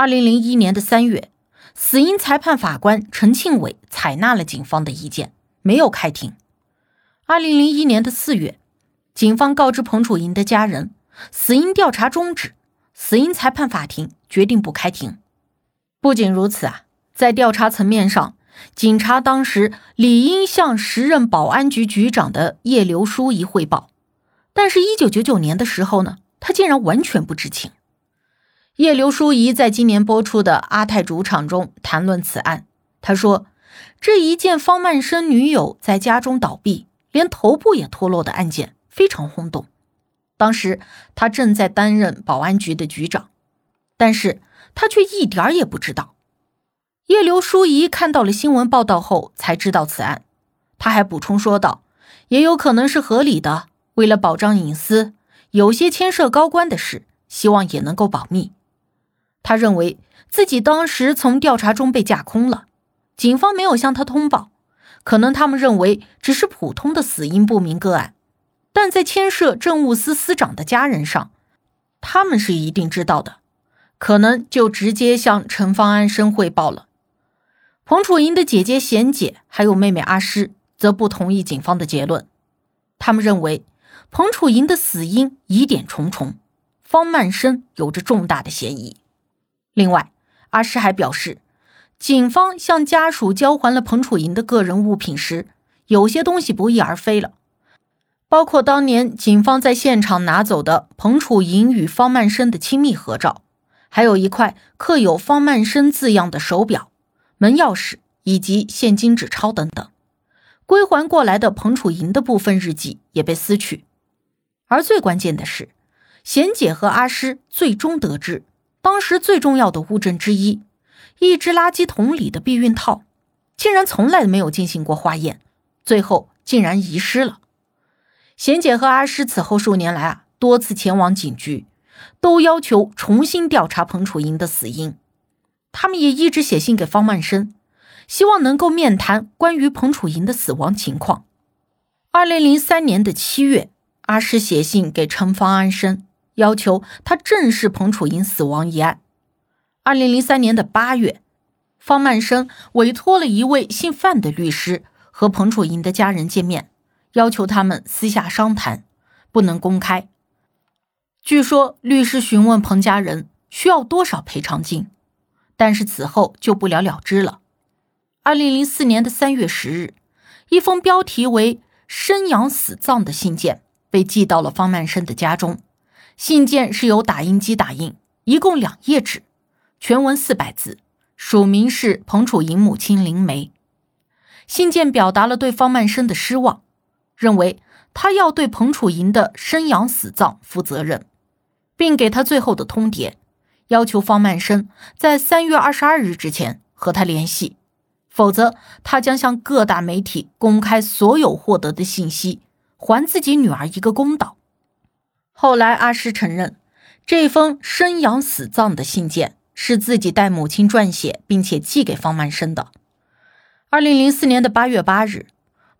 二零零一年的三月，死因裁判法官陈庆伟采纳了警方的意见，没有开庭。二零零一年的四月，警方告知彭楚莹的家人，死因调查终止，死因裁判法庭决定不开庭。不仅如此啊，在调查层面上，警察当时理应向时任保安局局长的叶刘淑仪汇报，但是，一九九九年的时候呢，他竟然完全不知情。叶刘淑仪在今年播出的《阿泰主场》中谈论此案，他说：“这一件方曼生女友在家中倒闭，连头部也脱落的案件非常轰动。当时他正在担任保安局的局长，但是他却一点儿也不知道。”叶刘淑仪看到了新闻报道后才知道此案，他还补充说道：“也有可能是合理的，为了保障隐私，有些牵涉高官的事，希望也能够保密。”他认为自己当时从调查中被架空了，警方没有向他通报，可能他们认为只是普通的死因不明个案，但在牵涉政务司司长的家人上，他们是一定知道的，可能就直接向陈方安生汇报了。彭楚莹的姐姐贤姐还有妹妹阿诗则不同意警方的结论，他们认为彭楚莹的死因疑点重重，方曼生有着重大的嫌疑。另外，阿诗还表示，警方向家属交还了彭楚莹的个人物品时，有些东西不翼而飞了，包括当年警方在现场拿走的彭楚莹与方曼生的亲密合照，还有一块刻有方曼生字样的手表、门钥匙以及现金纸钞等等。归还过来的彭楚莹的部分日记也被撕去，而最关键的是，贤姐和阿诗最终得知。当时最重要的物证之一，一只垃圾桶里的避孕套，竟然从来没有进行过化验，最后竟然遗失了。贤姐和阿诗此后数年来啊，多次前往警局，都要求重新调查彭楚莹的死因。他们也一直写信给方曼生，希望能够面谈关于彭楚莹的死亡情况。二零零三年的七月，阿诗写信给陈方安生。要求他正视彭楚莹死亡一案。二零零三年的八月，方曼生委托了一位姓范的律师和彭楚莹的家人见面，要求他们私下商谈，不能公开。据说律师询问彭家人需要多少赔偿金，但是此后就不了了之了。二零零四年的三月十日，一封标题为“生养死葬”的信件被寄到了方曼生的家中。信件是由打印机打印，一共两页纸，全文四百字，署名是彭楚莹母亲林梅。信件表达了对方曼生的失望，认为他要对彭楚莹的生养死葬负责任，并给他最后的通牒，要求方曼生在三月二十二日之前和他联系，否则他将向各大媒体公开所有获得的信息，还自己女儿一个公道。后来，阿诗承认，这封生养死葬的信件是自己代母亲撰写，并且寄给方曼生的。二零零四年的八月八日，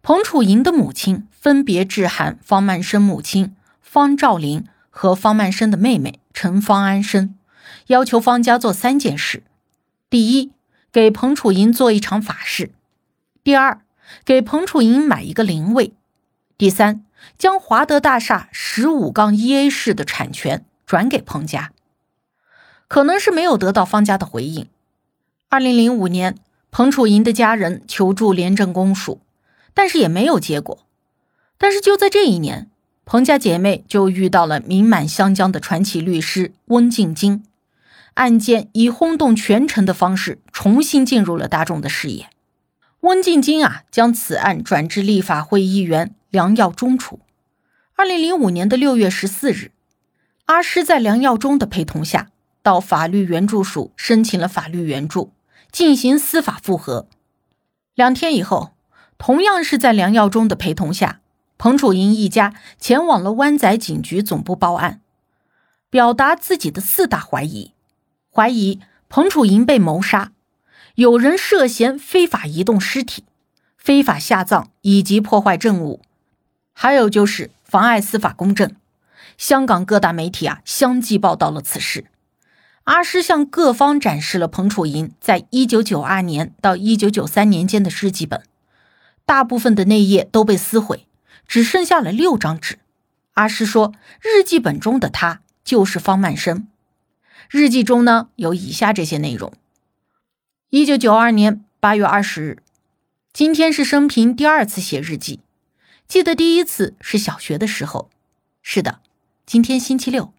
彭楚莹的母亲分别致函方曼生母亲方兆林和方曼生的妹妹陈方安生，要求方家做三件事：第一，给彭楚莹做一场法事；第二，给彭楚莹买一个灵位；第三。将华德大厦十五杠一 A 室的产权转给彭家，可能是没有得到方家的回应。二零零五年，彭楚莹的家人求助廉政公署，但是也没有结果。但是就在这一年，彭家姐妹就遇到了名满湘江的传奇律师温静晶，案件以轰动全城的方式重新进入了大众的视野。温静晶啊，将此案转至立法会议员。梁耀忠处。二零零五年的六月十四日，阿诗在梁耀忠的陪同下，到法律援助署申请了法律援助，进行司法复核。两天以后，同样是在梁耀忠的陪同下，彭楚莹一家前往了湾仔警局总部报案，表达自己的四大怀疑：怀疑彭楚莹被谋杀，有人涉嫌非法移动尸体、非法下葬以及破坏证物，还有就是妨碍司法公正。香港各大媒体啊，相继报道了此事。阿诗向各方展示了彭楚莹在一九九二年到一九九三年间的日记本，大部分的内页都被撕毁，只剩下了六张纸。阿诗说，日记本中的他就是方曼生。日记中呢，有以下这些内容：一九九二年八月二十日，今天是生平第二次写日记，记得第一次是小学的时候。是的。今天星期六，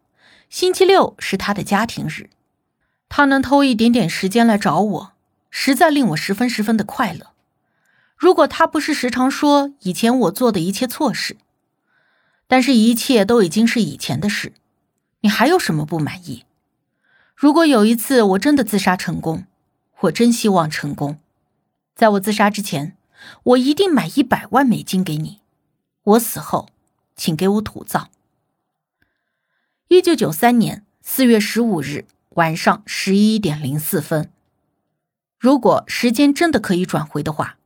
星期六是他的家庭日，他能偷一点点时间来找我，实在令我十分十分的快乐。如果他不是时常说以前我做的一切错事，但是一切都已经是以前的事，你还有什么不满意？如果有一次我真的自杀成功，我真希望成功，在我自杀之前，我一定买一百万美金给你。我死后，请给我土葬。一九九三年四月十五日晚上十一点零四分。如果时间真的可以转回的话，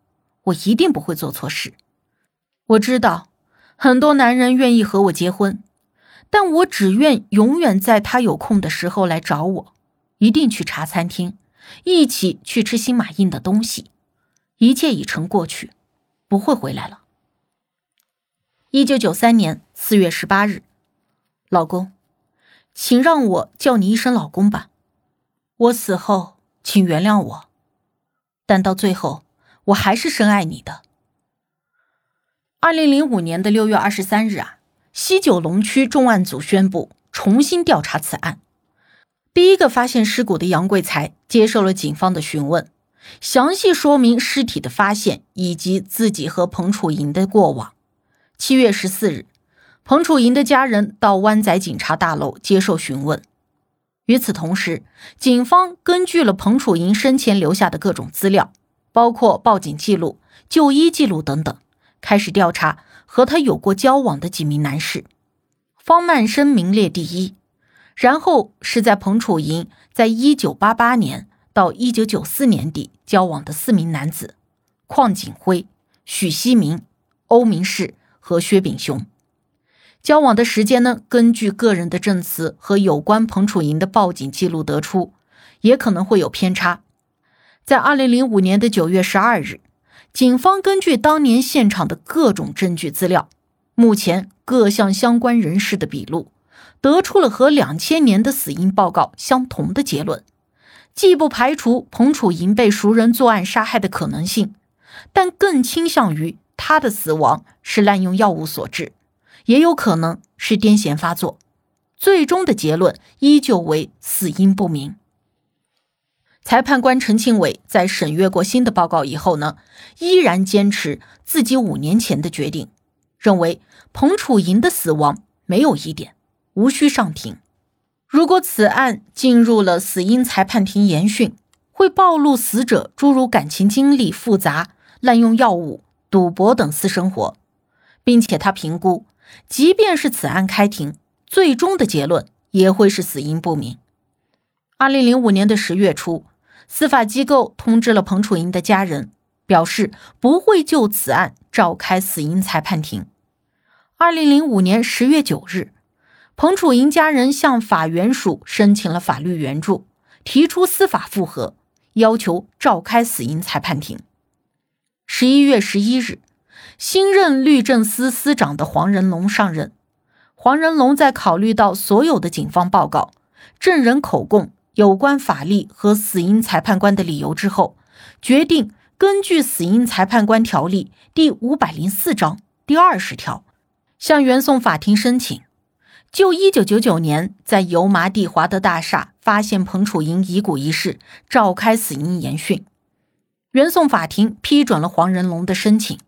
我一定不会做错事。我知道很多男人愿意和我结婚，但我只愿永远在他有空的时候来找我，一定去茶餐厅，一起去吃新马印的东西。一切已成过去，不会回来了。一九九三年四月十八日，老公。请让我叫你一声老公吧。我死后，请原谅我，但到最后，我还是深爱你的。二零零五年的六月二十三日啊，西九龙区重案组宣布重新调查此案。第一个发现尸骨的杨贵才接受了警方的询问，详细说明尸体的发现以及自己和彭楚莹的过往。七月十四日。彭楚莹的家人到湾仔警察大楼接受询问。与此同时，警方根据了彭楚莹生前留下的各种资料，包括报警记录、就医记录等等，开始调查和他有过交往的几名男士。方曼生名列第一，然后是在彭楚莹在1988年到1994年底交往的四名男子：邝景辉、许希明、欧明世和薛炳雄。交往的时间呢？根据个人的证词和有关彭楚莹的报警记录得出，也可能会有偏差。在二零零五年的九月十二日，警方根据当年现场的各种证据资料，目前各项相关人士的笔录，得出了和两千年的死因报告相同的结论。既不排除彭楚莹被熟人作案杀害的可能性，但更倾向于她的死亡是滥用药物所致。也有可能是癫痫发作，最终的结论依旧为死因不明。裁判官陈庆伟在审阅过新的报告以后呢，依然坚持自己五年前的决定，认为彭楚莹的死亡没有疑点，无需上庭。如果此案进入了死因裁判庭研讯，会暴露死者诸如感情经历复杂、滥用药物、赌博等私生活，并且他评估。即便是此案开庭，最终的结论也会是死因不明。二零零五年的十月初，司法机构通知了彭楚莹的家人，表示不会就此案召开死因裁判庭。二零零五年十月九日，彭楚莹家人向法援署申请了法律援助，提出司法复核，要求召开死因裁判庭。十一月十一日。新任律政司司长的黄仁龙上任。黄仁龙在考虑到所有的警方报告、证人口供、有关法律和死因裁判官的理由之后，决定根据《死因裁判官条例》第五百零四章第二十条，向原讼法庭申请，就一九九九年在油麻地华德大厦发现彭楚莹遗骨一事召开死因研讯。原讼法庭批准了黄仁龙的申请。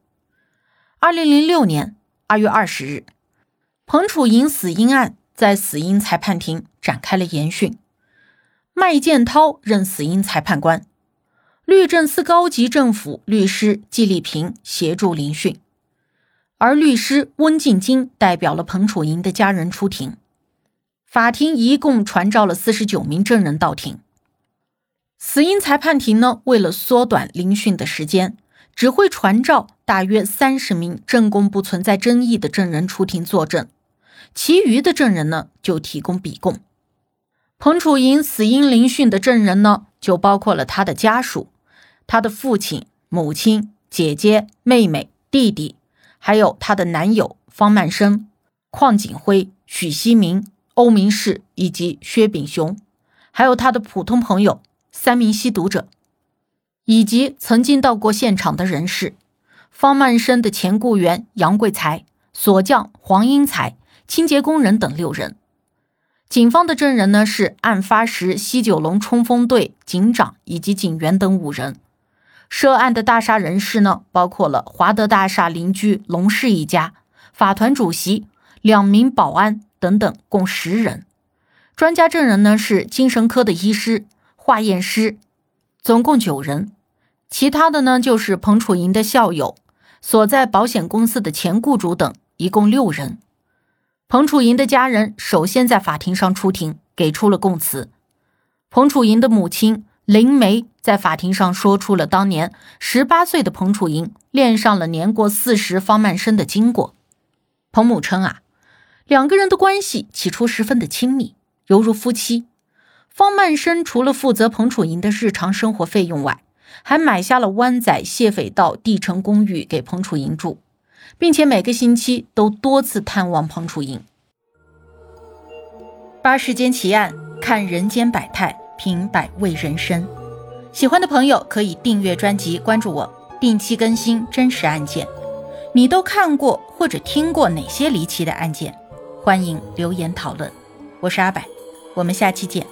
二零零六年二月二十日，彭楚莹死因案在死因裁判庭展开了研讯。麦建涛任死因裁判官，律政司高级政府律师季立平协助聆讯，而律师温静金代表了彭楚莹的家人出庭。法庭一共传召了四十九名证人到庭。死因裁判庭呢，为了缩短聆讯的时间，只会传召大约三十名证供不存在争议的证人出庭作证，其余的证人呢就提供笔供。彭楚莹死因聆讯的证人呢，就包括了他的家属、他的父亲、母亲、姐姐、妹妹、弟弟，还有她的男友方曼生、邝景辉、许希明、欧明世以及薛炳雄，还有她的普通朋友三名吸毒者，以及曾经到过现场的人士，方曼生的前雇员杨贵才、锁匠黄英才、清洁工人等六人。警方的证人呢是案发时西九龙冲锋队警长以及警员等五人。涉案的大厦人士呢包括了华德大厦邻居龙氏一家、法团主席、两名保安等等，共十人。专家证人呢是精神科的医师、化验师，总共九人。其他的呢就是彭楚莹的校友、所在保险公司的前雇主等，一共六人。彭楚莹的家人首先在法庭上出庭，给出了供词。彭楚莹的母亲林梅在法庭上说出了当年十八岁的彭楚莹恋上了年过四十方曼生的经过。彭母称啊，两个人的关系起初十分的亲密，犹如夫妻。方曼生除了负责彭楚莹的日常生活费用外，还买下了湾仔谢斐道地城公寓给彭楚莹住。并且每个星期都多次探望彭楚莹。八世间奇案，看人间百态，品百味人生。喜欢的朋友可以订阅专辑，关注我，定期更新真实案件。你都看过或者听过哪些离奇的案件？欢迎留言讨论。我是阿柏，我们下期见。